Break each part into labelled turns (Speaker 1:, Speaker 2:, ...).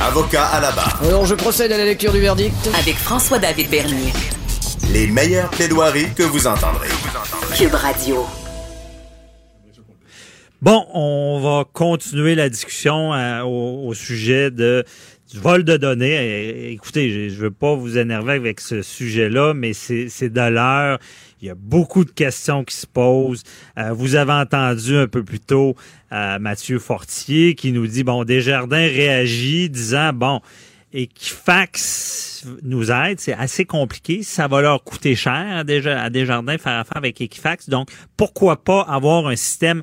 Speaker 1: Avocat à la barre.
Speaker 2: Alors je procède à la lecture du verdict.
Speaker 3: Avec François-David Bernier.
Speaker 1: Les meilleures plaidoiries que vous entendrez.
Speaker 3: Cube Radio.
Speaker 4: Bon, on va continuer la discussion euh, au, au sujet de du vol de données. Eh, Écoutez, je, je veux pas vous énerver avec ce sujet-là, mais c'est de l'heure. Il y a beaucoup de questions qui se posent. Euh, vous avez entendu un peu plus tôt euh, Mathieu Fortier qui nous dit bon, Desjardins réagit disant bon. Equifax nous aide, c'est assez compliqué, ça va leur coûter cher à à Desjardins faire affaire avec Equifax, donc pourquoi pas avoir un système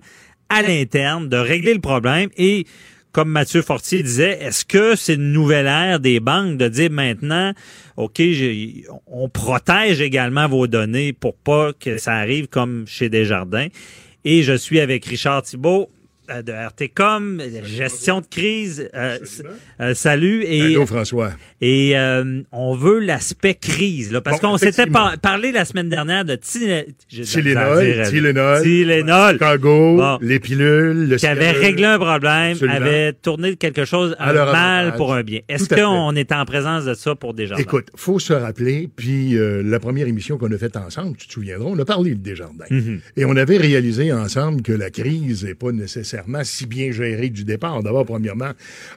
Speaker 4: à l'interne de régler le problème et comme Mathieu Fortier disait, est-ce que c'est une nouvelle ère des banques de dire maintenant, OK, on protège également vos données pour pas que ça arrive comme chez Desjardins? Et je suis avec Richard Thibault de RTCOM, gestion de crise. Euh, euh, salut. Et,
Speaker 5: Allô, François.
Speaker 4: et euh, on veut l'aspect crise, là, parce
Speaker 5: Bon,
Speaker 4: qu'on s'était par- parlé la semaine dernière de Tylenol,
Speaker 5: Tylenol, Tylenol, Chicago,
Speaker 4: Bon.
Speaker 5: les pilules, le
Speaker 4: qui avait réglé un problème,
Speaker 5: Absolument.
Speaker 4: avait tourné quelque chose
Speaker 5: À
Speaker 4: mal
Speaker 5: avantage.
Speaker 4: pour un bien. Est-ce qu'on est en présence de ça pour Desjardins?
Speaker 5: Écoute, faut se rappeler, puis euh, la première émission qu'on a faite ensemble, tu te souviendras, on a parlé de Desjardins.
Speaker 4: Mhm.
Speaker 5: Et on avait réalisé ensemble que la crise n'est pas nécessairement si bien gérée du départ. D'abord, premièrement,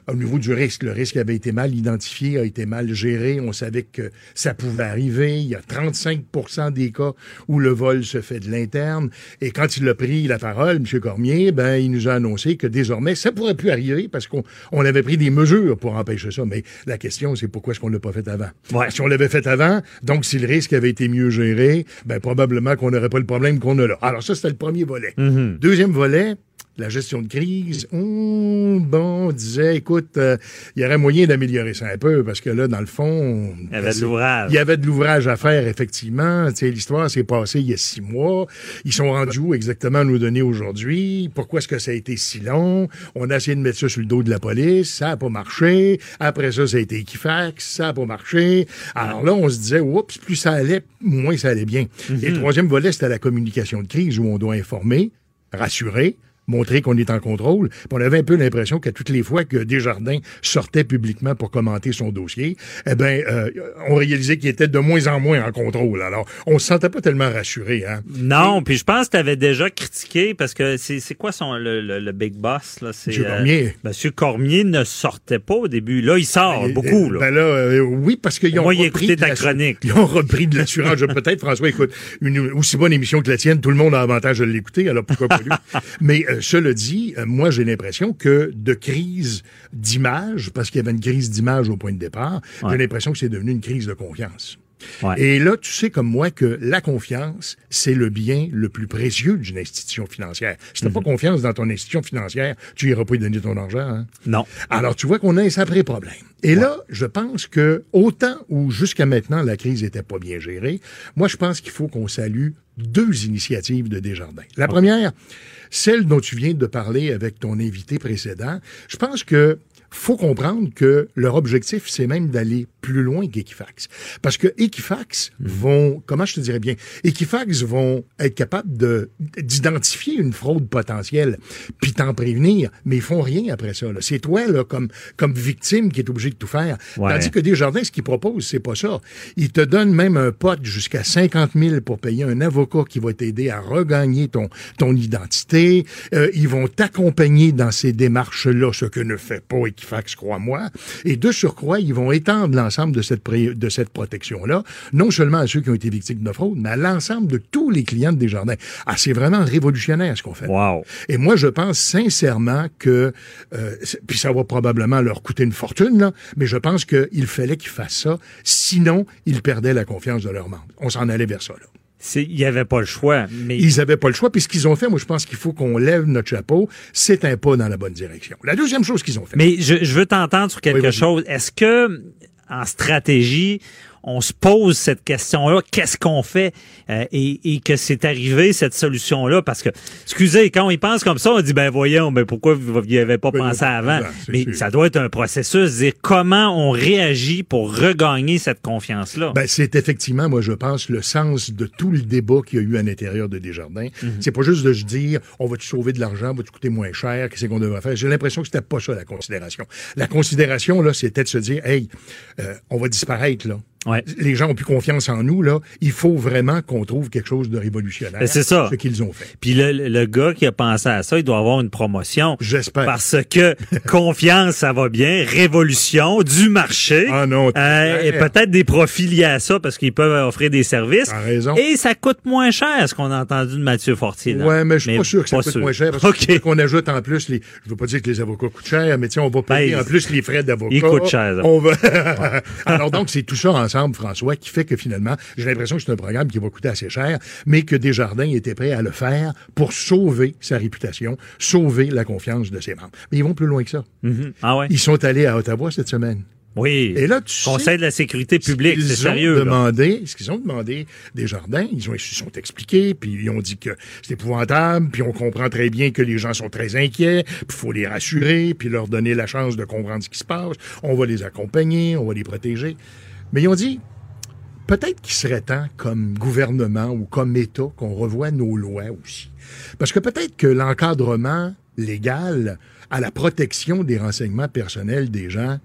Speaker 5: au niveau du risque, le risque avait été mal identifié, a été mal géré. On savait que ça pouvait arriver. Il y a 35% des cas où le vol se fait de l'interne. Et quand il a pris la parole, M. Cormier, ben, il nous a annoncé que désormais, ça pourrait plus arriver parce qu'on on avait pris des mesures pour empêcher ça. Mais la question, c'est pourquoi est-ce qu'on l'a pas fait avant?
Speaker 4: Ouais.
Speaker 5: Si on l'avait fait avant, donc si le risque avait été mieux géré, ben probablement qu'on n'aurait pas le problème qu'on a là. Alors ça, c'était le premier volet. Deuxième volet, la gestion de crise. Hum, bon, on disait, écoute, euh, il y aurait moyen d'améliorer ça un peu parce que là, dans le fond...
Speaker 4: Il y avait de l'ouvrage.
Speaker 5: Il y avait de l'ouvrage à faire, effectivement. Tu sais, l'histoire s'est passée il y a six mois. Ils sont rendus où exactement à nous donner aujourd'hui? Pourquoi est-ce que ça a été si long? On a essayé de mettre ça sur le dos de la police. Ça n'a pas marché. Après ça, ça a été Equifax. Ça n'a pas marché. Alors là, on se disait, oups, plus ça allait, moins ça allait bien. Et le troisième volet, c'était la communication de crise où on doit informer, rassurer, montrer qu'on est en contrôle. Puis on avait un peu l'impression qu'à toutes les fois que Desjardins sortait publiquement pour commenter son dossier, eh ben, euh, on réalisait qu'il était de moins en moins en contrôle. Alors, on se sentait pas tellement rassuré, hein.
Speaker 4: Non, puis je pense que tu avais déjà critiqué parce que c'est c'est quoi son le, le- le big boss là?
Speaker 5: Monsieur Cormier.
Speaker 4: Monsieur Cormier ne sortait pas au début. Là, il sort
Speaker 5: Et-
Speaker 4: beaucoup
Speaker 5: et-
Speaker 4: là.
Speaker 5: Ben là, euh, oui, parce qu'ils ont
Speaker 4: Moi,
Speaker 5: repris de
Speaker 4: ta chronique.
Speaker 5: Ils ont repris de l'assurance. Peut-être, François, écoute, une aussi bonne émission que la tienne, tout le monde a avantage de l'écouter, alors pourquoi pas lui? Mais euh, cela dit, euh, moi, j'ai l'impression que de crise d'image, parce qu'il y avait une crise d'image au point de départ, j'ai l'impression que c'est devenu une crise de confiance.
Speaker 4: Ouais.
Speaker 5: Et là, tu sais comme moi que la confiance, c'est le bien le plus précieux d'une institution financière. Si t'as pas confiance dans ton institution financière, tu iras pas y donner ton argent. Hein?
Speaker 4: Non.
Speaker 5: Alors, tu vois qu'on a un sacré problème. Et là, je pense que autant où jusqu'à maintenant la crise était pas bien gérée, moi, je pense qu'il faut qu'on salue deux initiatives de Desjardins. La première, celle dont tu viens de parler avec ton invité précédent, je pense que faut comprendre que leur objectif, c'est même d'aller plus loin qu'Equifax. Parce que Equifax vont, comment je te dirais bien, Equifax vont être capables de, d'identifier une fraude potentielle, puis t'en prévenir, mais ils font rien après ça. là. C'est toi, là, comme, comme victime, qui est obligé de tout faire.
Speaker 4: Ouais.
Speaker 5: Tandis que Desjardins, ce qu'ils proposent, c'est pas ça. Ils te donnent même un pote jusqu'à 50 000 pour payer un avocat qui va t'aider à regagner ton, ton identité. Euh, ils vont t'accompagner dans ces démarches-là, ce que ne fait pas Equifax, crois-moi. Et de surcroît, ils vont étendre l'ensemble de cette, pré- de cette protection-là, non seulement à ceux qui ont été victimes de fraude, mais à l'ensemble de tous les clients de Desjardins. Ah, c'est vraiment révolutionnaire ce qu'on fait.
Speaker 4: Wow.
Speaker 5: Et moi, je pense sincèrement que, euh, puis ça va probablement leur coûter une fortune, là, mais je pense qu'il fallait qu'ils fassent ça, sinon ils perdaient la confiance de leurs membres. On s'en allait vers ça. Là.
Speaker 4: Il n'y avait pas le choix. Mais
Speaker 5: Ils n'avaient pas le choix. Puis ce qu'ils ont fait, moi, je pense qu'il faut qu'on lève notre chapeau. C'est un pas dans la bonne direction. La deuxième chose qu'ils ont fait.
Speaker 4: Mais je, je veux t'entendre sur quelque
Speaker 5: Oui,
Speaker 4: chose. Est-ce que en stratégie, on se pose cette question-là, qu'est-ce qu'on fait euh, et, et que c'est arrivé cette solution-là? Parce que excusez quand on y pense comme ça, on dit ben voyons, mais pourquoi vous n'y avez pas
Speaker 5: Ben,
Speaker 4: pensé avant?
Speaker 5: ben,
Speaker 4: Mais
Speaker 5: sûr.
Speaker 4: ça doit être un processus, dire comment on réagit pour regagner cette confiance-là.
Speaker 5: Ben, c'est effectivement, moi, je pense, le sens de tout le débat qu'il y a eu à l'intérieur de Desjardins. C'est pas juste de se dire, on va-tu sauver de l'argent, va-tu coûter moins cher, qu'est-ce qu'on devrait faire? J'ai l'impression que c'était pas ça, la considération. La considération, là, c'était de se dire, hey, euh, on va disparaître, là.
Speaker 4: Ouais.
Speaker 5: Les gens ont plus confiance en nous, là. Il faut vraiment qu'on trouve quelque chose de révolutionnaire.
Speaker 4: Ben, c'est ça.
Speaker 5: Ce qu'ils ont fait.
Speaker 4: Puis le, le gars qui a pensé à ça, il doit avoir une promotion.
Speaker 5: J'espère.
Speaker 4: Parce que confiance, ça va bien. Révolution du marché.
Speaker 5: Ah non,
Speaker 4: Euh, et peut-être des profils liés à ça parce qu'ils peuvent offrir des services.
Speaker 5: T'as raison.
Speaker 4: Et ça coûte moins cher, ce qu'on a entendu de Mathieu Fortier. là.
Speaker 5: Ouais, mais je suis pas sûr que ça coûte
Speaker 4: sûr.
Speaker 5: moins cher parce qu'on ajoute en plus les. Je veux pas dire que les avocats coûtent cher, mais tiens, on va payer
Speaker 4: Ben,
Speaker 5: en plus les frais d'avocat.
Speaker 4: ils coûtent cher, ça.
Speaker 5: On va. Alors donc c'est tout ça ensemble, François, qui fait que finalement, j'ai l'impression que c'est un programme qui va coûter assez cher, mais que Desjardins était prêt à le faire pour sauver sa réputation, sauver la confiance de ses membres. Mais ils vont plus loin que ça.
Speaker 4: Mhm. Ah ouais?
Speaker 5: Ils sont allés à Ottawa cette semaine.
Speaker 4: Oui.
Speaker 5: Et là, tu sais-
Speaker 4: Conseil de la sécurité publique,
Speaker 5: Ce
Speaker 4: c'est
Speaker 5: ont
Speaker 4: sérieux. là.
Speaker 5: demandé, ce qu'ils ont demandé des jardins, ils ont ils se sont expliqués, puis ils ont dit que c'est épouvantable, puis on comprend très bien que les gens sont très inquiets, puis il faut les rassurer, puis leur donner la chance de comprendre ce qui se passe. On va les accompagner, on va les protéger. Mais ils ont dit, peut-être qu'il serait temps, comme gouvernement ou comme État, qu'on revoie nos lois aussi. Parce que peut-être que l'encadrement légal à la protection des renseignements personnels des gens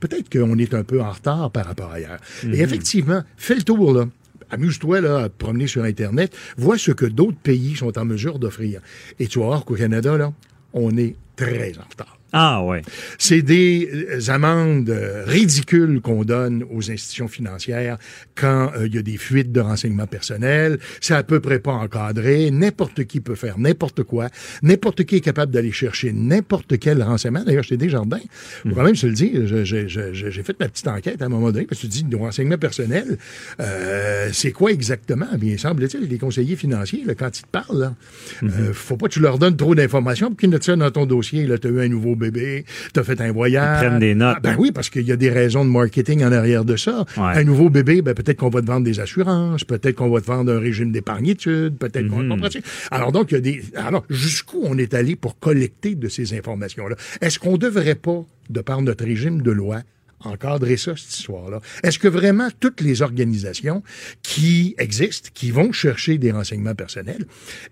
Speaker 5: peut-être qu'on est un peu en retard par rapport à ailleurs. Et effectivement, fais le tour, là. Amuse-toi là, à te promener sur Internet, vois ce que d'autres pays sont en mesure d'offrir. Et tu vas voir qu'au Canada, là, on est très en retard.
Speaker 4: Ah ouais.
Speaker 5: C'est des euh, amendes euh, ridicules qu'on donne aux institutions financières quand euh, il y a des fuites de renseignements personnels. C'est à peu près pas encadré. N'importe qui peut faire n'importe quoi. N'importe qui est capable d'aller chercher n'importe quel renseignement. D'ailleurs, chez Desjardins, faut quand même se le dire, j'ai fait ma petite enquête à un moment donné parce que tu dis, nos renseignements personnels, euh, c'est quoi exactement? Bien, semble-t-il, les conseillers financiers, là, quand ils te parlent, là, euh, faut pas que tu leur donnes trop d'informations pour qu'ils notent ça dans ton dossier. Là, tu as eu un nouveau bébé, tu as fait un voyage.
Speaker 4: Ils prennent des notes.
Speaker 5: Ah, ben oui, parce qu'il y a des raisons de marketing en arrière de ça.
Speaker 4: Ouais.
Speaker 5: Un nouveau bébé, ben peut-être qu'on va te vendre des assurances, peut-être qu'on va te vendre un régime d'épargnitude, peut-être qu'on
Speaker 4: Mhm.
Speaker 5: comprends-tu? Alors donc, il y a des. Alors, jusqu'où on est allé pour collecter de ces informations-là? Est-ce qu'on devrait pas, de par notre régime de loi, encadrer ça, cette histoire-là? Est-ce que vraiment toutes les organisations qui existent, qui vont chercher des renseignements personnels,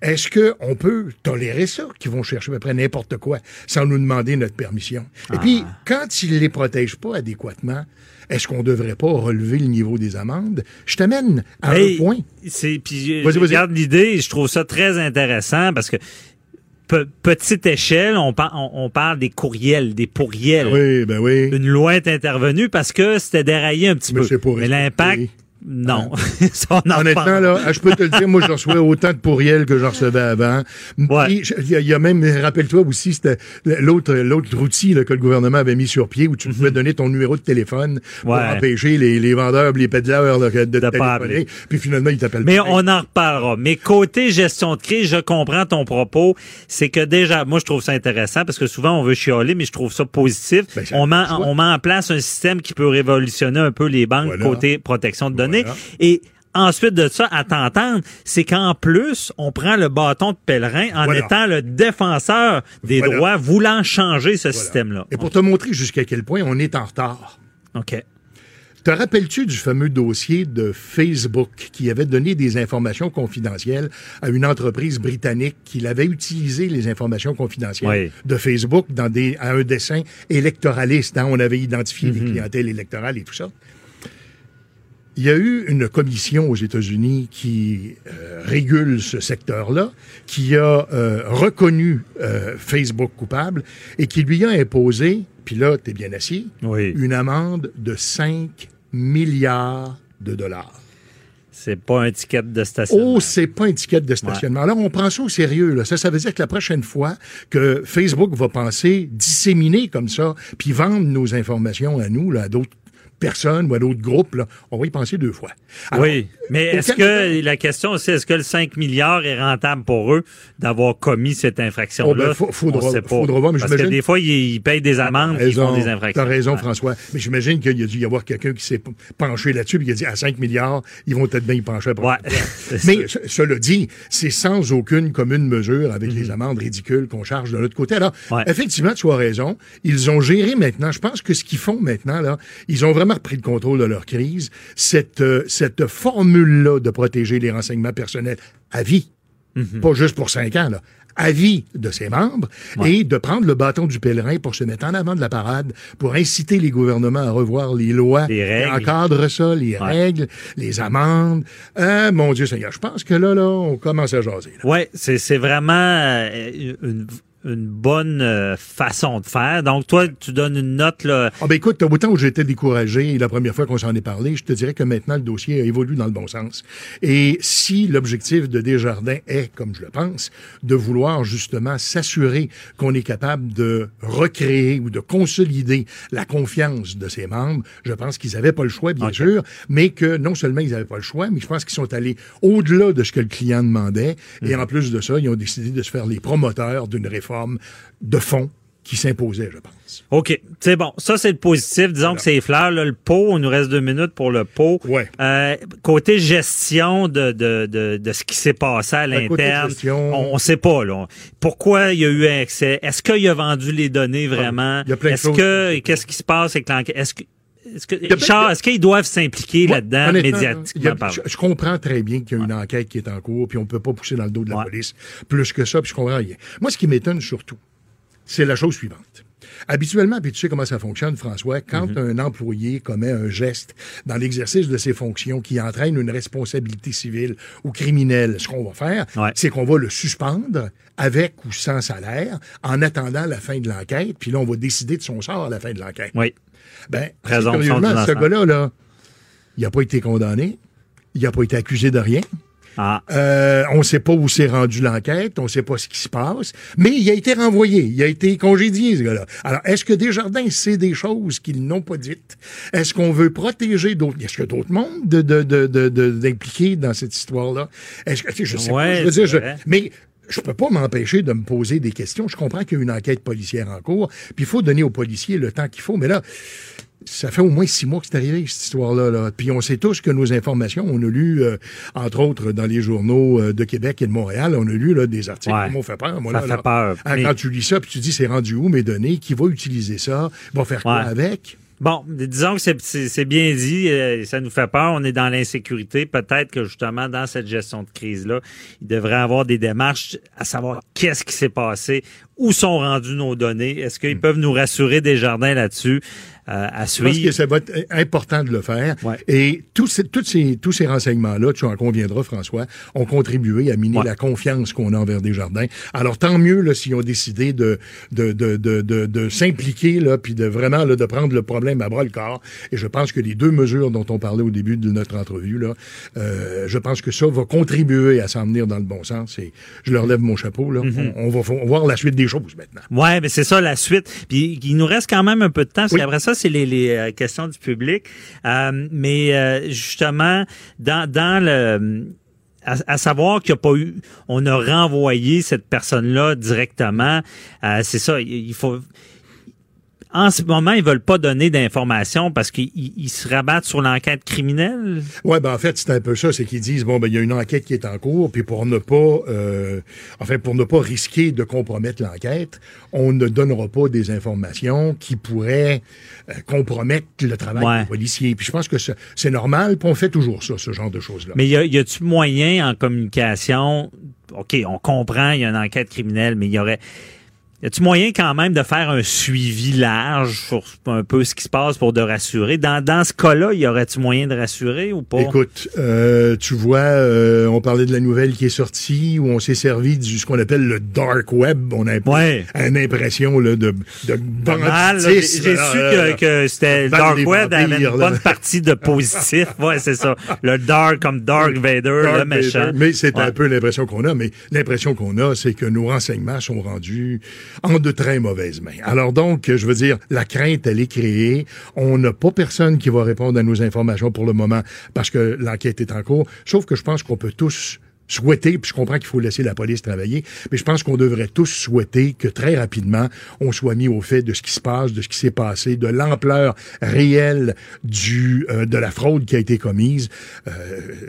Speaker 5: est-ce qu'on peut tolérer ça, qui vont chercher à peu près n'importe quoi sans nous demander notre permission? Et puis,
Speaker 4: Ah.
Speaker 5: quand ils ne les protègent pas adéquatement, est-ce qu'on ne devrait pas relever le niveau des amendes? Je t'amène à un point.
Speaker 4: C'est puis je regarde l'idée, je trouve ça très intéressant parce que pe- petite échelle, on, par- on, on parle des courriels, des pourriels.
Speaker 5: Oui, ben oui.
Speaker 4: Une loi est intervenue parce que c'était déraillé un petit
Speaker 5: Mais
Speaker 4: peu.
Speaker 5: pas
Speaker 4: Mais l'impact, non. Ça, on en
Speaker 5: Honnêtement,
Speaker 4: parle.
Speaker 5: là, je peux te le dire, moi, je reçois autant de pourriels que je recevais avant.
Speaker 4: Ouais.
Speaker 5: Il y, a- il y a même, rappelle-toi aussi, c'était l'autre, l'autre outil là, que le gouvernement avait mis sur pied où tu pouvais donner ton numéro de téléphone pour
Speaker 4: Mhm. Ouais.
Speaker 5: empêcher les, les vendeurs, les pédaleurs là, de
Speaker 4: pas
Speaker 5: téléphoner. Puis finalement, ils t'appellent
Speaker 4: Mais on en reparlera. Mais côté gestion de crise, je comprends ton propos. C'est que déjà, moi, je trouve ça intéressant parce que souvent, on veut chialer, mais je trouve ça positif.
Speaker 5: Ben,
Speaker 4: on, met, on met en place un système qui peut révolutionner un peu les banques
Speaker 5: Voilà.
Speaker 4: côté protection de données.
Speaker 5: Voilà.
Speaker 4: Et Ensuite de ça, à t'entendre, c'est qu'en plus, on prend le bâton de pèlerin en
Speaker 5: Voilà.
Speaker 4: étant le défenseur des
Speaker 5: Voilà.
Speaker 4: droits, voulant changer ce système-là.
Speaker 5: Et pour te montrer jusqu'à quel point on est en retard.
Speaker 4: OK.
Speaker 5: Te rappelles-tu du fameux dossier de Facebook qui avait donné des informations confidentielles à une entreprise britannique qui avait utilisé les informations confidentielles
Speaker 4: Oui.
Speaker 5: de Facebook dans des, à un dessin électoraliste? hein? On avait identifié les clientèles électorales et tout ça. Il y a eu une commission aux États-Unis qui euh, régule ce secteur-là, qui a euh, reconnu euh, Facebook coupable et qui lui a imposé, puis là, t'es bien assis,
Speaker 4: Oui.
Speaker 5: une amende de 5 milliards de dollars.
Speaker 4: C'est pas un ticket de stationnement.
Speaker 5: Oh, c'est pas une étiquette de stationnement. Alors, on prend ça au sérieux. Là. Ça, ça veut dire que la prochaine fois que Facebook va penser disséminer comme ça, puis vendre nos informations à nous, là, à d'autres personnes ou à d'autres groupes, là, on va y penser deux fois. Alors,
Speaker 4: oui, mais est-ce que la question aussi, est-ce que le 5 milliards est rentable pour eux d'avoir commis cette infraction-là?
Speaker 5: Oh, ben, faudra- faudra voir, mais
Speaker 4: Parce que des fois, ils, ils payent des amendes qui font des infractions.
Speaker 5: T'as raison,
Speaker 4: Ouais.
Speaker 5: François. Mais j'imagine qu'il y a dû y avoir quelqu'un qui s'est penché là-dessus et qui a dit à 5 milliards, ils vont peut-être bien y pencher après.
Speaker 4: Ouais. C'est
Speaker 5: Mais ce- cela dit, c'est sans aucune commune mesure avec les amendes ridicules qu'on charge de l'autre côté. Alors,
Speaker 4: Mhm. Ouais.
Speaker 5: effectivement, tu as raison. Ils ont géré maintenant. Je pense que ce qu'ils font maintenant, là, ils ont vraiment repris le contrôle de leur crise. Cette, euh, cette formule-là de protéger les renseignements personnels à vie,
Speaker 4: Mhm.
Speaker 5: pas juste pour cinq ans, là, à vie de ses membres, et de prendre le bâton du pèlerin pour se mettre en avant de la parade, pour inciter les gouvernements à revoir les lois
Speaker 4: Les
Speaker 5: encadrent ça, les
Speaker 4: Ouais.
Speaker 5: règles, les amendes. Euh, mon Dieu Seigneur, je pense que là, là, on commence à jaser. là.
Speaker 4: Oui, c'est c'est vraiment euh, une, une bonne euh, façon de faire. Donc, toi, tu donnes une note, là.
Speaker 5: Ah ben écoute, autant où j'étais découragé la première fois qu'on s'en est parlé, je te dirais que maintenant le dossier évolue dans le bon sens. Et si l'objectif de Desjardins est, comme je le pense, de vouloir justement s'assurer qu'on est capable de recréer ou de consolider la confiance de ses membres, je pense qu'ils n'avaient pas le choix, bien sûr, mais que non seulement ils n'avaient pas le choix, mais je pense qu'ils sont allés au-delà de ce que le client demandait. Et
Speaker 4: Mhm.
Speaker 5: en plus de ça, ils ont décidé de se faire les promoteurs d'une réforme de fond qui s'imposait, je pense.
Speaker 4: OK, c'est bon. Ça, c'est le positif. Disons que c'est les fleurs. Là, le pot, il nous reste deux minutes pour le pot.
Speaker 5: Ouais.
Speaker 4: Euh, côté gestion de, de, de, de ce qui s'est passé à
Speaker 5: Ben,
Speaker 4: l'interne,
Speaker 5: gestion-
Speaker 4: on ne sait pas. Là. Pourquoi il y a eu un excès? Est-ce qu'il a vendu les données vraiment?
Speaker 5: il y a plein de
Speaker 4: Est-ce que qu'est-ce qui se passe avec l'enquête? Est-ce que est-ce que, Richard, est-ce qu'ils doivent s'impliquer
Speaker 5: Ouais,
Speaker 4: là-dedans médiatiquement
Speaker 5: a- je, je comprends très bien qu'il y a une enquête qui est en cours, puis on peut pas pousser dans le dos de la
Speaker 4: Ouais.
Speaker 5: police plus que ça, puis je comprends rien. Moi, ce qui m'étonne surtout, c'est la chose suivante. Habituellement, puis tu sais comment ça fonctionne, François, quand
Speaker 4: Mm-hmm.
Speaker 5: un employé commet un geste dans l'exercice de ses fonctions qui entraîne une responsabilité civile ou criminelle, ce qu'on va faire,
Speaker 4: Ouais.
Speaker 5: c'est qu'on va le suspendre avec ou sans salaire en attendant la fin de l'enquête, puis là, on va décider de son sort à la fin de l'enquête.
Speaker 4: Oui.
Speaker 5: Ben, curieusement, ce gars-là, là, il n'a pas été condamné, il n'a pas été accusé de rien.
Speaker 4: Ah,
Speaker 5: Euh, on ne sait pas où s'est rendue l'enquête, on ne sait pas ce qui se passe, mais il a été renvoyé, il a été congédié, ce gars-là. Alors, est-ce que Desjardins sait des choses qu'ils n'ont pas dites? Est-ce qu'on veut protéger d'autres? Est-ce a d'autres mondes de, de, de, de- d'impliqués dans cette histoire-là? Est-ce que, je sais
Speaker 4: Ouais,
Speaker 5: pas, je veux dire, je- mais je peux pas m'empêcher de me poser des questions. Je comprends qu'il y a une enquête policière en cours, puis il faut donner aux policiers le temps qu'il faut, mais là, ça fait au moins six mois que c'est arrivé, cette histoire-là. Là. Puis on sait tous que nos informations, on a lu, euh, entre autres, dans les journaux euh, de Québec et de Montréal, on a lu là, des articles
Speaker 4: Ouais.
Speaker 5: qui m'ont fait peur. Moi,
Speaker 4: Ça
Speaker 5: là,
Speaker 4: fait
Speaker 5: là.
Speaker 4: peur.
Speaker 5: Ah,
Speaker 4: Mais-
Speaker 5: Quand tu lis ça, puis tu dis, c'est rendu où mes données? Qui va utiliser ça? Va faire quoi
Speaker 4: Ouais.
Speaker 5: avec?
Speaker 4: Bon, disons que c'est- bien dit, euh, ça nous fait peur, on est dans l'insécurité. Peut-être que justement, dans cette gestion de crise-là, il devrait y avoir des démarches à savoir qu'est-ce qui s'est passé, où sont rendues nos données, est-ce qu'ils peuvent nous rassurer des jardins là-dessus euh, à
Speaker 5: Je pense que
Speaker 4: suivre?
Speaker 5: ça va être important de le faire.
Speaker 4: Ouais.
Speaker 5: Et tous ces, tous ces, tous ces renseignements-là, tu en conviendras, François, ont contribué à miner
Speaker 4: Ouais.
Speaker 5: la confiance qu'on a envers Desjardins. Alors, tant mieux là, s'ils ont décidé de, de, de, de, de, de s'impliquer, là, puis de vraiment là, de prendre le problème à bras le corps. Et je pense que les deux mesures dont on parlait au début de notre entrevue, là, euh, je pense que ça va contribuer à s'en venir dans le bon sens. Et je leur lève mon chapeau. Là.
Speaker 4: Mm-hmm.
Speaker 5: on, on va voir la suite des choses maintenant.
Speaker 4: Ouais, mais c'est ça la suite. Puis il nous reste quand même un peu de temps, parce
Speaker 5: Oui.
Speaker 4: qu'après ça, c'est les, les euh, questions du public. Euh, mais euh, justement, dans, dans le à, à savoir qu'il n'y a pas eu, on a renvoyé cette personne-là directement. Euh, c'est ça, il, il faut. En ce moment, ils veulent pas donner d'informations parce qu'ils ils se rabattent sur l'enquête criminelle?
Speaker 5: Ouais, ben en fait, c'est un peu ça, c'est qu'ils disent bon ben il y a une enquête qui est en cours, puis pour ne pas euh, enfin pour ne pas risquer de compromettre l'enquête, on ne donnera pas des informations qui pourraient euh, compromettre le travail
Speaker 4: Ouais.
Speaker 5: des policiers. Puis je pense que c'est c'est normal, puis on fait toujours ça, ce genre de choses-là.
Speaker 4: Mais y a- y a-tu moyen en communication? OK, on comprend, il y a une enquête criminelle, mais il y aurait y a-tu moyen quand même de faire un suivi large sur un peu ce qui se passe pour de rassurer? Dans, dans ce cas-là, y aurait-tu moyen de rassurer ou pas?
Speaker 5: Écoute, euh, tu vois, euh, on parlait de la nouvelle qui est sortie, où on s'est servi du ce qu'on appelle le dark web. On a
Speaker 4: Ouais.
Speaker 5: une impression là, de, de.
Speaker 4: J'ai su
Speaker 5: là.
Speaker 4: que, que c'était le Dark Web avait
Speaker 5: vampires,
Speaker 4: une
Speaker 5: là.
Speaker 4: bonne partie de positif. Ouais, c'est ça. Le Dark comme Dark Vader, le méchant.
Speaker 5: Vader. Mais c'est
Speaker 4: Ouais.
Speaker 5: un peu l'impression qu'on a. Mais l'impression qu'on a, c'est que nos renseignements sont rendus en de très mauvaises mains. Alors donc, je veux dire, la crainte, elle est créée. On n'a pas personne qui va répondre à nos informations pour le moment parce que l'enquête est en cours. Sauf que je pense qu'on peut tous souhaiter, puis je comprends qu'il faut laisser la police travailler, mais je pense qu'on devrait tous souhaiter que très rapidement, on soit mis au fait de ce qui se passe, de ce qui s'est passé, de l'ampleur réelle du euh, de la fraude qui a été commise. Euh,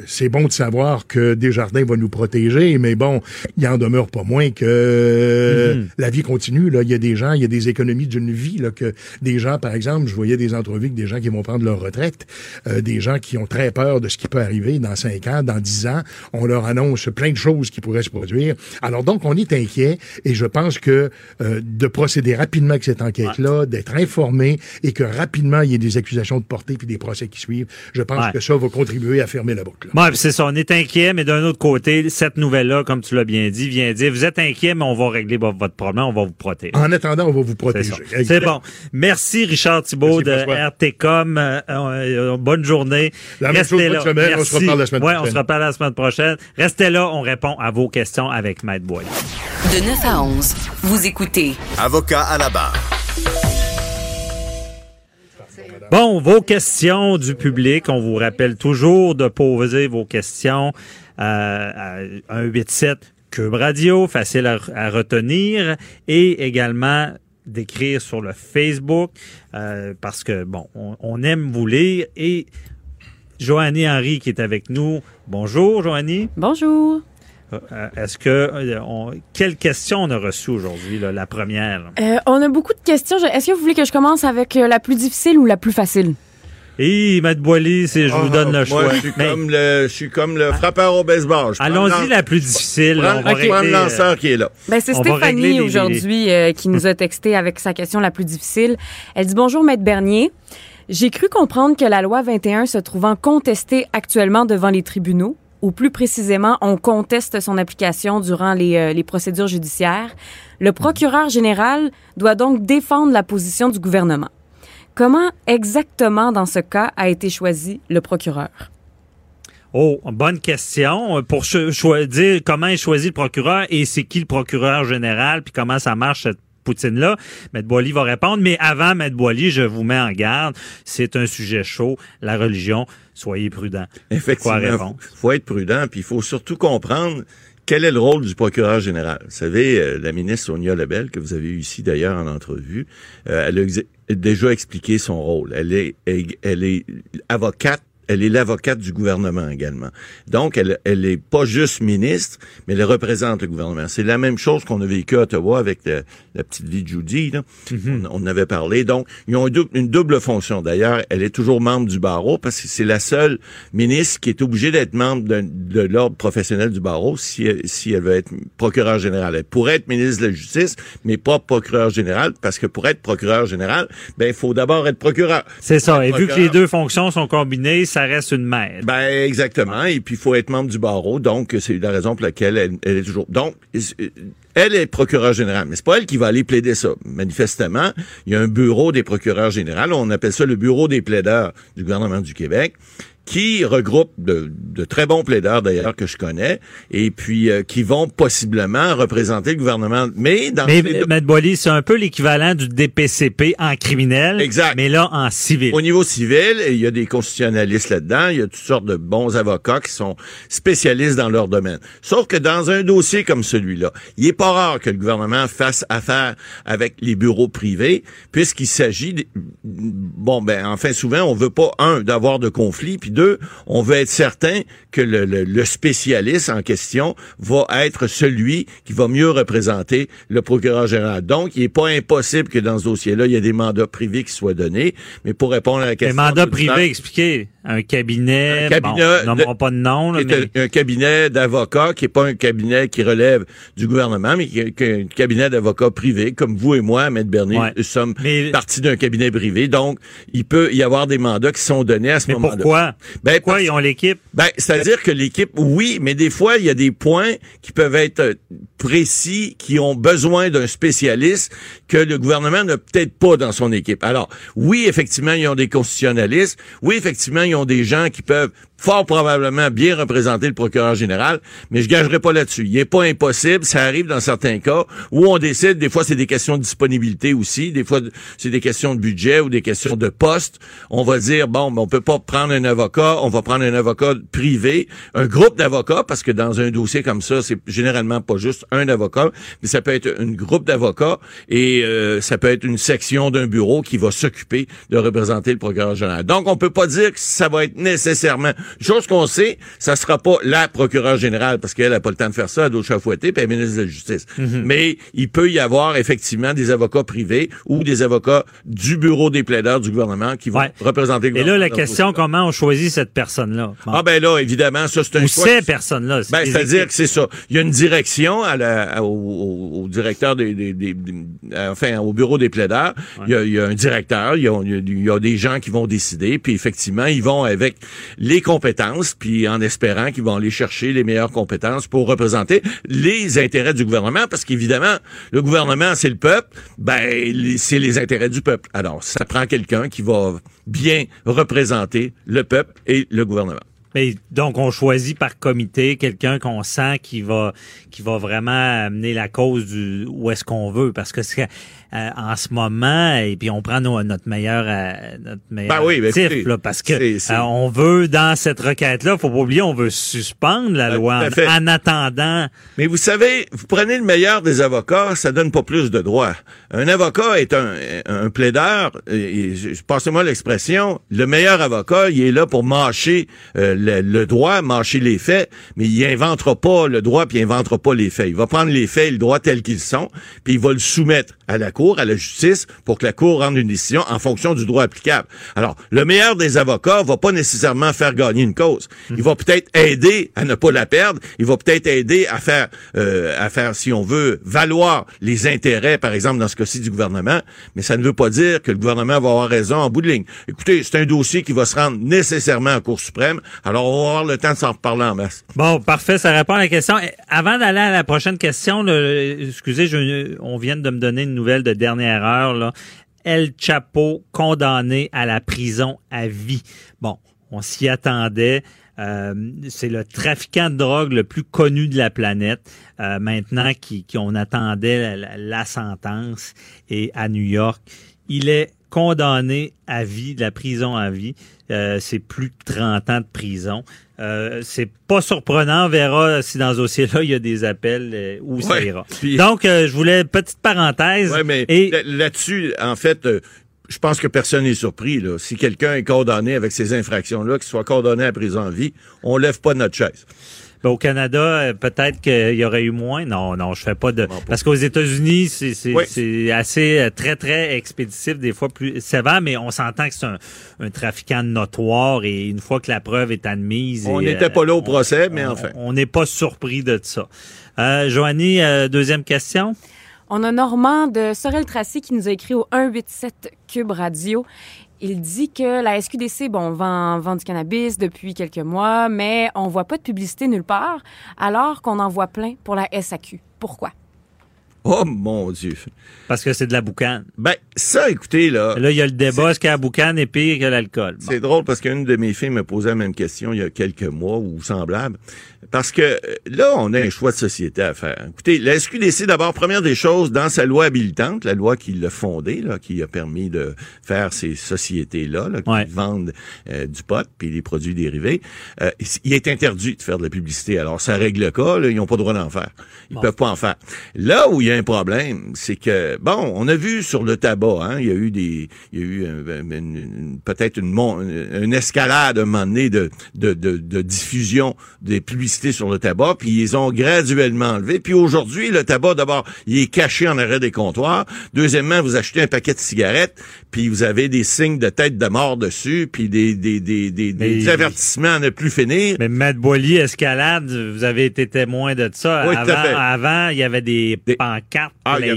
Speaker 5: c'est bon de savoir que Desjardins va nous protéger, mais bon, il en demeure pas moins que
Speaker 4: Mhm.
Speaker 5: la vie continue. Là, il y a des gens, il y a des économies d'une vie là que des gens, par exemple, je voyais des entrevues avec des gens qui vont prendre leur retraite, euh, des gens qui ont très peur de ce qui peut arriver dans cinq ans, dans dix ans. On leur annonce plein de choses qui pourraient se produire. Alors donc, on est inquiet et je pense que euh, de procéder rapidement avec cette enquête-là, d'être informé et que rapidement il y ait des accusations de portée puis des procès qui suivent, je pense
Speaker 4: Ouais.
Speaker 5: que ça va contribuer à fermer la boucle.
Speaker 4: Ouais, puis c'est ça, on est inquiet, mais d'un autre côté, cette nouvelle-là, comme tu l'as bien dit, vient dire, vous êtes inquiet, mais on va régler vo- votre problème, on va vous protéger.
Speaker 5: En attendant, on va vous protéger.
Speaker 4: C'est bon. Merci Richard Thibault
Speaker 5: Merci,
Speaker 4: de. RTCOM. Euh, euh, bonne journée.
Speaker 5: La même chose, bonne semaine. On se reparle la semaine
Speaker 4: ouais,
Speaker 5: prochaine.
Speaker 4: on se reparle la semaine prochaine. Restez là, on répond à vos questions avec Maître Boyle.
Speaker 3: De 9 à 11, vous écoutez
Speaker 1: Avocat à la barre.
Speaker 4: Bon, vos questions du public, on vous rappelle toujours de poser vos questions euh, à 187 Cube Radio, facile à, à retenir, et également d'écrire sur le Facebook, euh, parce que, bon, on, on aime vous lire, et Joannie Henry qui est avec nous. Bonjour, Joannie.
Speaker 6: Bonjour.
Speaker 4: Euh, Est-ce que, euh, on, quelle question on a reçue aujourd'hui, la première?
Speaker 6: Euh, on a beaucoup de questions. Est-ce que vous voulez que je commence avec euh, la plus difficile ou la plus facile?
Speaker 4: Et Maître Boily, c'est, je vous
Speaker 7: Ah,
Speaker 4: donne le choix.
Speaker 7: Moi, je suis,
Speaker 4: Mais-
Speaker 7: comme le, je suis comme le frappeur au baseball.
Speaker 4: Allons-y la plus difficile. on va
Speaker 7: le
Speaker 4: régler,
Speaker 7: lanceur qui est là.
Speaker 6: Ben, c'est Stéphanie
Speaker 4: les-
Speaker 6: aujourd'hui euh, qui nous a texté avec sa question la plus difficile. Elle dit Bonjour, Maître Bernier. J'ai cru comprendre que la loi 21 se trouvant contestée actuellement devant les tribunaux, ou plus précisément, on conteste son application durant les, euh, les procédures judiciaires. Le procureur général doit donc défendre la position du gouvernement. Comment exactement, dans ce cas, a été choisi le procureur?
Speaker 4: Oh, bonne question. Pour dire comment est choisi le procureur et c'est qui le procureur général, puis comment ça marche cette poutine-là, Maître Boily va répondre. Mais avant, Maître Boily, je vous mets en garde. C'est un sujet chaud, la religion. Soyez prudents. Quoi
Speaker 7: Effectivement, il faut être prudent, puis il faut surtout comprendre quel est le rôle du procureur général. Vous savez, euh, la ministre Sonia Lebel, que vous avez eu ici d'ailleurs en entrevue, euh, elle a déjà expliqué son rôle. Elle est, elle, elle est avocate elle est l'avocate du gouvernement également. Donc, elle, elle est pas juste ministre, mais elle représente le gouvernement. C'est la même chose qu'on a vécu à Ottawa avec le- la petite vie de Judy. Là. on, on en avait parlé. Donc, ils ont une double, une double fonction. D'ailleurs, elle est toujours membre du barreau parce que c'est la seule ministre qui est obligée d'être membre de, de l'ordre professionnel du barreau si, elle- si elle veut être procureur général. Elle pourrait être ministre de la Justice, mais pas procureur général parce que pour être procureur général, ben il faut d'abord être procureur.
Speaker 4: C'est ça. Et vu que les deux fonctions sont combinées, ça reste une mère.
Speaker 7: ben exactement. Et puis il faut être membre du barreau. Donc c'est la raison pour laquelle elle, elle est toujours. Donc euh, elle est procureure générale, mais c'est pas elle qui va aller plaider ça. Manifestement, il y a un bureau des procureurs généraux. On appelle ça le bureau des plaideurs du gouvernement du Québec qui regroupe de, de très bons plaideurs d'ailleurs que je connais et puis euh, qui vont possiblement représenter le gouvernement mais dans
Speaker 4: Mais,
Speaker 7: les
Speaker 4: Boily, c'est un peu l'équivalent du DPCP en criminel.
Speaker 7: Exact.
Speaker 4: Mais là, en civil.
Speaker 7: Au niveau civil, il y a des constitutionnalistes là-dedans, il y a toutes sortes de bons avocats qui sont spécialistes dans leur domaine. Sauf que dans un dossier comme celui-là, il est pas rare que le gouvernement fasse affaire avec les bureaux privés, puisqu'il s'agit, de- bon ben enfin souvent on veut pas un d'avoir de conflit, puis deux, on veut être certain que le, le- le spécialiste en question va être celui qui va mieux représenter le procureur général. Donc, il est pas impossible que dans ce dossier-là, il y ait des mandats privés qui soient donnés. Mais pour répondre à la
Speaker 4: Les
Speaker 7: question...
Speaker 4: mandats
Speaker 7: du
Speaker 4: privés, expliquez. Un cabinet,
Speaker 7: Un cabinet
Speaker 4: bon,
Speaker 7: de-
Speaker 4: pas de nom, là,
Speaker 7: qui est
Speaker 4: mais
Speaker 7: un, cabinet d'avocats qui est pas un cabinet qui relève du gouvernement, mais qui est, un cabinet d'avocats privés, comme vous et moi, Maître Bernier,
Speaker 4: Ouais.
Speaker 7: nous sommes
Speaker 4: Mais-
Speaker 7: partis d'un cabinet privé. Donc, il peut y avoir des mandats qui sont donnés à ce moment-là.
Speaker 4: pourquoi?
Speaker 7: Ben,
Speaker 4: Pourquoi
Speaker 7: parce-
Speaker 4: ils ont l'équipe?
Speaker 7: Ben, c'est-à-dire que l'équipe, oui, mais des fois, il y a des points qui peuvent être euh, précis, qui ont besoin d'un spécialiste que le gouvernement n'a peut-être pas dans son équipe. Alors, oui, effectivement, ils ont des constitutionnalistes. Oui, effectivement, ils ont des gens qui peuvent fort probablement bien représenter le procureur général, mais je gagerai pas là-dessus. Il est pas impossible, ça arrive dans certains cas où on décide, des fois c'est des questions de disponibilité aussi, des fois c'est des questions de budget ou des questions de poste. On va dire bon, mais on peut pas prendre un avocat, on va prendre un avocat privé, un groupe d'avocats parce que dans un dossier comme ça, c'est généralement pas juste un avocat, mais ça peut être un groupe d'avocats et euh, ça peut être une section d'un bureau qui va s'occuper de représenter le procureur général. Donc on peut pas dire que ça va être nécessairement Chose qu'on sait, ça sera pas la procureure générale parce qu'elle a pas le temps de faire ça, elle doit chafouetter, puis elle est ministre de la Justice.
Speaker 4: Mhm.
Speaker 7: Mais il peut y avoir effectivement des avocats privés ou des avocats du bureau des plaideurs du gouvernement qui vont
Speaker 4: Ouais.
Speaker 7: représenter le
Speaker 4: Et là,
Speaker 7: gouvernement
Speaker 4: la question, comment on choisit cette personne-là? Bon.
Speaker 7: Ah ben là, évidemment, ça c'est un
Speaker 4: Ou
Speaker 7: choix
Speaker 4: ces
Speaker 7: qui-
Speaker 4: personnes-là.
Speaker 7: ben, c'est-à-dire que c'est ça. Il y a une direction à la, à- au, au- directeur des, des- des- des- enfin, au bureau des plaideurs. Il, y a, il y a un directeur, il y a, il y a- il y a des gens qui vont décider, puis effectivement, ils vont avec les compétences, puis en espérant qu'ils vont aller chercher les meilleures compétences pour représenter les intérêts du gouvernement, parce qu'évidemment, le gouvernement, c'est le peuple, ben, c'est les intérêts du peuple. Alors, ça prend quelqu'un qui va bien représenter le peuple et le gouvernement.
Speaker 4: Mais donc, on choisit par comité quelqu'un qu'on sent qui va, qui va vraiment amener la cause où est-ce qu'on veut. Parce que euh, en ce moment, et puis on prend nos- notre meilleur, euh, notre meilleur
Speaker 7: Ben oui, ben
Speaker 4: là, parce que euh, on veut, dans cette requête-là, faut pas oublier, on veut suspendre la
Speaker 7: Ben,
Speaker 4: loi en, en attendant.
Speaker 7: Mais vous savez, vous prenez le meilleur des avocats, ça donne pas plus de droits. Un avocat est un, un plaideur, et, passez-moi l'expression, le meilleur avocat, il est là pour mâcher euh, le, le droit, mâcher les faits, mais il inventera pas le droit puis il inventera pas les faits. Il va prendre les faits et le droit tels qu'ils sont, puis il va le soumettre à la à la justice, pour que la cour rende une décision en fonction du droit applicable. Alors, le meilleur des avocats va pas nécessairement faire gagner une cause. Il va peut-être aider à ne pas la perdre. Il va peut-être aider à faire, euh, à faire, si on veut, valoir les intérêts, par exemple, dans ce cas-ci du gouvernement. Mais ça ne veut pas dire que le gouvernement va avoir raison en bout de ligne. Écoutez, c'est un dossier qui va se rendre nécessairement en Cour suprême. Alors, on va avoir le temps de s'en reparler en masse.
Speaker 4: Bon, parfait, ça répond à la question. Avant d'aller à la prochaine question, excusez, je- on vient de me donner une nouvelle de dernière heure. El Chapo condamné à la prison à vie. Bon, on s'y attendait. Euh, c'est le trafiquant de drogue le plus connu de la planète. Euh, maintenant qui, qui on attendait la sentence et à New York, il est condamné à vie, de la prison à vie. Euh, c'est plus de 30 ans de prison. Euh, c'est pas surprenant. On verra si dans ce dossier-là, il y a des appels euh, où ça ira.
Speaker 7: Puis-
Speaker 4: Donc, euh, je voulais petite parenthèse.
Speaker 7: Ouais, mais
Speaker 4: et
Speaker 7: là-dessus, en fait, je pense que personne n'est surpris. Là. Si quelqu'un est condamné avec ces infractions-là, qu'il soit condamné à prison à vie, on lève pas notre chaise.
Speaker 4: Ben, au Canada, euh, peut-être qu'il y aurait eu moins. Non, non, je fais pas de. Parce qu'aux États-Unis, c'est c'est
Speaker 7: Oui.
Speaker 4: c'est assez euh, très très expéditif, des fois plus sévère, mais on s'entend que c'est un, un trafiquant notoire et une fois que la preuve est admise.
Speaker 7: On
Speaker 4: et,
Speaker 7: n'était
Speaker 4: euh,
Speaker 7: pas là au
Speaker 4: on-
Speaker 7: procès, mais
Speaker 4: on-
Speaker 7: enfin.
Speaker 4: On n'est pas surpris de ça. Euh, Joanie, euh, deuxième question.
Speaker 6: On a Normand de Sorel-Tracy qui nous a écrit au 187 Cube Radio. Il dit que la SQDC, bon, vend, du cannabis depuis quelques mois, mais on voit pas de publicité nulle part, alors qu'on en voit plein pour la SAQ. Pourquoi?
Speaker 7: Oh mon Dieu.
Speaker 4: Parce que c'est de la boucane.
Speaker 7: Ben, ça, écoutez, là,
Speaker 4: Là, il y a le débat, est-ce que la boucane est pire que l'alcool? Bon.
Speaker 7: c'est drôle parce qu'une de mes filles me posait la même question il y a quelques mois ou semblable. Parce que euh, là, on a un choix de société à faire. Écoutez, la SQDC, d'abord, première des choses, dans sa loi habilitante, la loi qui l'a fondée, là, qui a permis de faire ces sociétés-là, là, qui
Speaker 4: Ouais.
Speaker 7: vendent euh, du pot puis des produits dérivés, euh, il est interdit de faire de la publicité. Alors, ça règle le cas, là, ils n'ont pas le droit d'en faire. Ils peuvent pas en faire. Là où il y a un problème, c'est que, bon, on a vu sur le tabac, hein, il y a eu des, il y a eu euh, une- une- peut-être une, escalade à un moment donné de, de, de, de diffusion des publicités sur le tabac, puis ils ont graduellement enlevé. Puis aujourd'hui, le tabac, d'abord, il est caché en arrêt des comptoirs. Deuxièmement, vous achetez un paquet de cigarettes, puis vous avez des signes de tête de mort dessus, puis des, des, des, des, avertissements à ne plus finir.
Speaker 4: Mais Matt Boily, Escalade, vous avez été témoin de ça.
Speaker 7: Oui,
Speaker 4: avant, avant, il y avait des,
Speaker 7: Des-
Speaker 4: pancartes,
Speaker 7: Ah, il y a-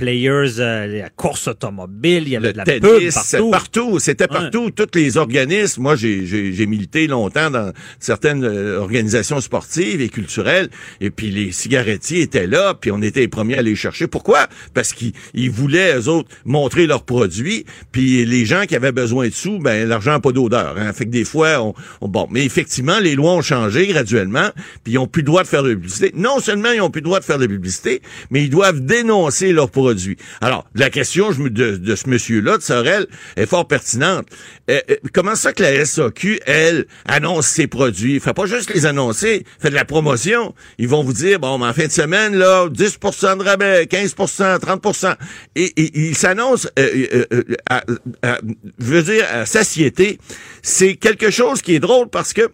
Speaker 4: players. euh, la course automobile, il y avait
Speaker 7: le
Speaker 4: de la
Speaker 7: tennis,
Speaker 4: pub partout.
Speaker 7: partout, c'était partout, tous les organismes. Moi, j'ai- milité longtemps dans certaines euh, organisations sportives et culturelles, et puis les cigarettiers étaient là, puis on était les premiers à les chercher. Pourquoi? Parce qu'ils ils voulaient eux autres montrer leurs produits, puis les gens qui avaient besoin de sous, ben l'argent n'a pas d'odeur. Hein. Fait que des fois, on, on- bon, mais effectivement, les lois ont changé graduellement, puis ils ont plus le droit de faire de la publicité. Non seulement ils ont plus le droit de faire de la publicité, mais ils doivent dénoncer leurs produits. Alors, la question de, ce monsieur-là, de Sorel, est fort pertinente. Euh, euh, comment ça que la SAQ, elle, annonce ses produits? Fait pas juste les annoncer, fait de la promotion. Ils vont vous dire, bon, mais en fin de semaine, là, 10% de rabais, 15% 30 Et, et ils s'annoncent, euh, euh, euh, je veux dire, à satiété. C'est quelque chose qui est drôle parce que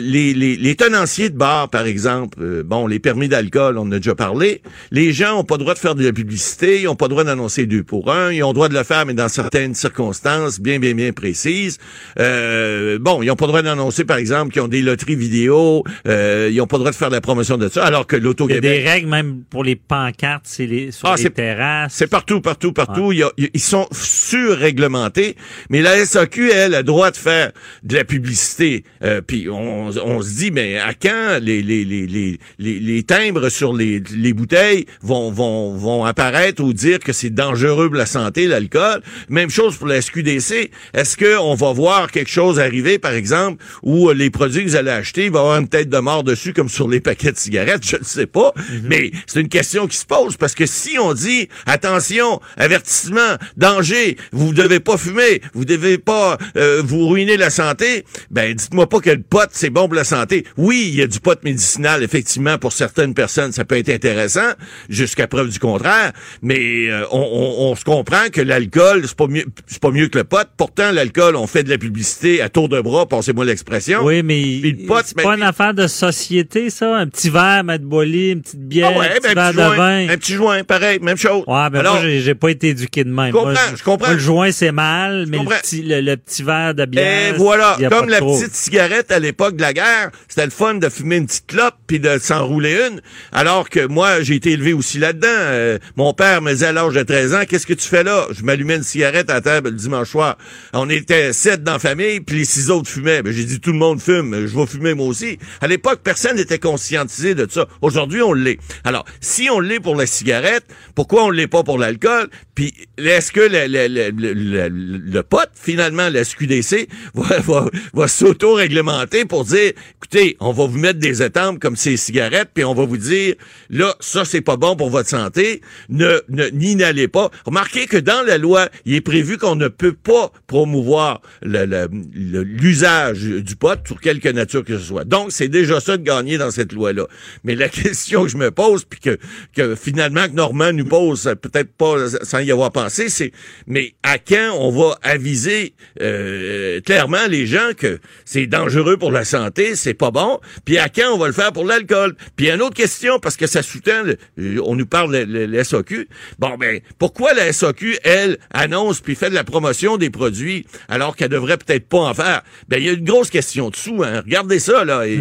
Speaker 7: les, les, les tenanciers de bar, par exemple, euh, bon, les permis d'alcool, on en a déjà parlé, les gens ont pas le droit de faire de la publicité, ils ont pas le droit d'annoncer deux pour un, ils ont le droit de le faire, mais dans certaines circonstances bien, bien, bien précises. Euh, bon, ils ont pas le droit d'annoncer, par exemple, qu'ils ont des loteries vidéo, euh, ils ont pas le droit de faire de la promotion de ça, alors que
Speaker 4: Il y a
Speaker 7: l'Auto-Québec...
Speaker 4: des règles même pour les pancartes, c'est les, sur
Speaker 7: Ah,
Speaker 4: les
Speaker 7: c'est-
Speaker 4: terrasses.
Speaker 7: C'est partout, partout, partout. Il y a- ils sont surréglementés. Mais la SAQ, elle, a le droit de faire de la publicité. Euh, Puis on, on se dit, mais à quand les, les, les, les, les, les timbres sur les, les bouteilles vont, vont, vont apparaître ou dire que c'est dangereux pour la santé, l'alcool? Même chose pour la SQDC. Est-ce qu'on va voir quelque chose arriver, par exemple, où les produits que vous allez acheter, il va y avoir une tête de mort dessus, comme sur les paquets de cigarettes? Je ne sais pas. Mais c'est une question qui se pose parce que si on dit, attention, avertissement, danger, vous devez pas fumer, vous devez pas euh, vous ruiner la santé, ben dites-moi pas que le pot c'est bon pour la santé. Oui, il y a du pot médicinal effectivement pour certaines personnes, ça peut être intéressant jusqu'à preuve du contraire, mais euh, on, on- on se comprend que l'alcool c'est pas mieux c'est pas mieux que le pot. Pourtant l'alcool, on fait de la publicité à tour de bras, passez-moi l'expression.
Speaker 4: Oui, mais
Speaker 7: Puis le pot,
Speaker 4: c'est pas une affaire de société, ça? Un petit verre, Matt Bolly, une petite bière,
Speaker 7: Ah ouais,
Speaker 4: un petit
Speaker 7: ben,
Speaker 4: verre
Speaker 7: un petit
Speaker 4: de
Speaker 7: joint,
Speaker 4: vin.
Speaker 7: un petit joint, pareil, même chose.
Speaker 4: Ouais, ben
Speaker 7: Alors,
Speaker 4: moi, j'ai- pas été éduqué de même.
Speaker 7: Je comprends,
Speaker 4: Moi,
Speaker 7: je comprends.
Speaker 4: moi, le joint, c'est mal, mais le petit, le, le petit verre de bière.
Speaker 7: Et voilà, comme la
Speaker 4: trop.
Speaker 7: petite cigarette à l'époque de la guerre, c'était le fun de fumer une petite clope puis de s'enrouler une. Alors que moi, j'ai été élevé aussi là-dedans. Euh, mon père me disait à l'âge de 13 ans, qu'est-ce que tu fais là? Je m'allumais une cigarette à table le dimanche soir. On était sept dans la famille, puis les six autres fumaient. Ben, j'ai dit, tout le monde fume, je vais fumer moi aussi. À l'époque, personne n'était conscientisé de ça. Aujourd'hui, on l'est. Alors, si on l'est pour la cigarette, pourquoi on l'est pas pour l'alcool? Puis, est-ce que le, le, le, le, le- le pot, finalement, la SQDC, va, va, va s'auto-réglementer pour dire, écoutez, on va vous mettre des étampes comme ces cigarettes, puis on va vous dire, là, ça, c'est pas bon pour votre santé, ne, ne n'y n'allez pas. Remarquez que dans la loi, il est prévu qu'on ne peut pas promouvoir l'usage du pot pour quelque nature que ce soit. Donc, c'est déjà ça de gagner dans cette loi-là. Mais la question que je me pose, puis que, que finalement que Normand nous pose, peut-être pas sans y avoir pensé, c'est mais à quand on va aviser euh, clairement les gens que c'est dangereux pour la santé, c'est pas bon, puis à quand on va le faire pour l'alcool? Puis une autre question, parce que ça sous-tend, le- euh, on nous parle de la- SAQ, bon ben, pourquoi la SAQ, elle, annonce puis fait de la promotion des produits alors qu'elle devrait peut-être pas en faire? Ben, il y a une grosse question dessous, hein. Regardez ça, là. Et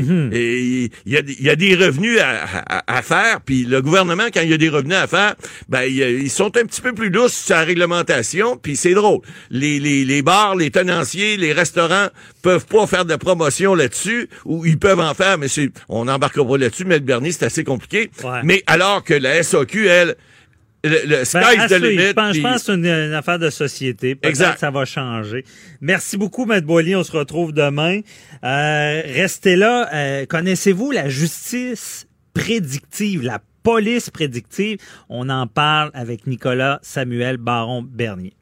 Speaker 7: il y, a, il y a des revenus à, à- à faire, puis le gouvernement, quand il y a des revenus à faire, ben, ils sont un petit peu plus lousses sur la réglementation, puis c'est drôle. Les, les, les bars, les tenanciers, les restaurants peuvent pas faire de promotion là-dessus, ou ils peuvent en faire, mais c'est, on n'embarquera pas là-dessus, mais le Bernier, c'est assez compliqué.
Speaker 4: Ouais.
Speaker 7: Mais alors que la SAQ, elle, le, le
Speaker 4: Ben,
Speaker 7: sky's
Speaker 4: à
Speaker 7: the limit.
Speaker 4: Je pense, je
Speaker 7: puis-
Speaker 4: pense que c'est une, une affaire de société.
Speaker 7: Exact.
Speaker 4: que ça va changer. Merci beaucoup, Maître Boily. On se retrouve demain. Euh, restez là. Euh, Connaissez-vous la justice prédictive, la police prédictive? On en parle avec Nicolas Samuel Baron-Bernier.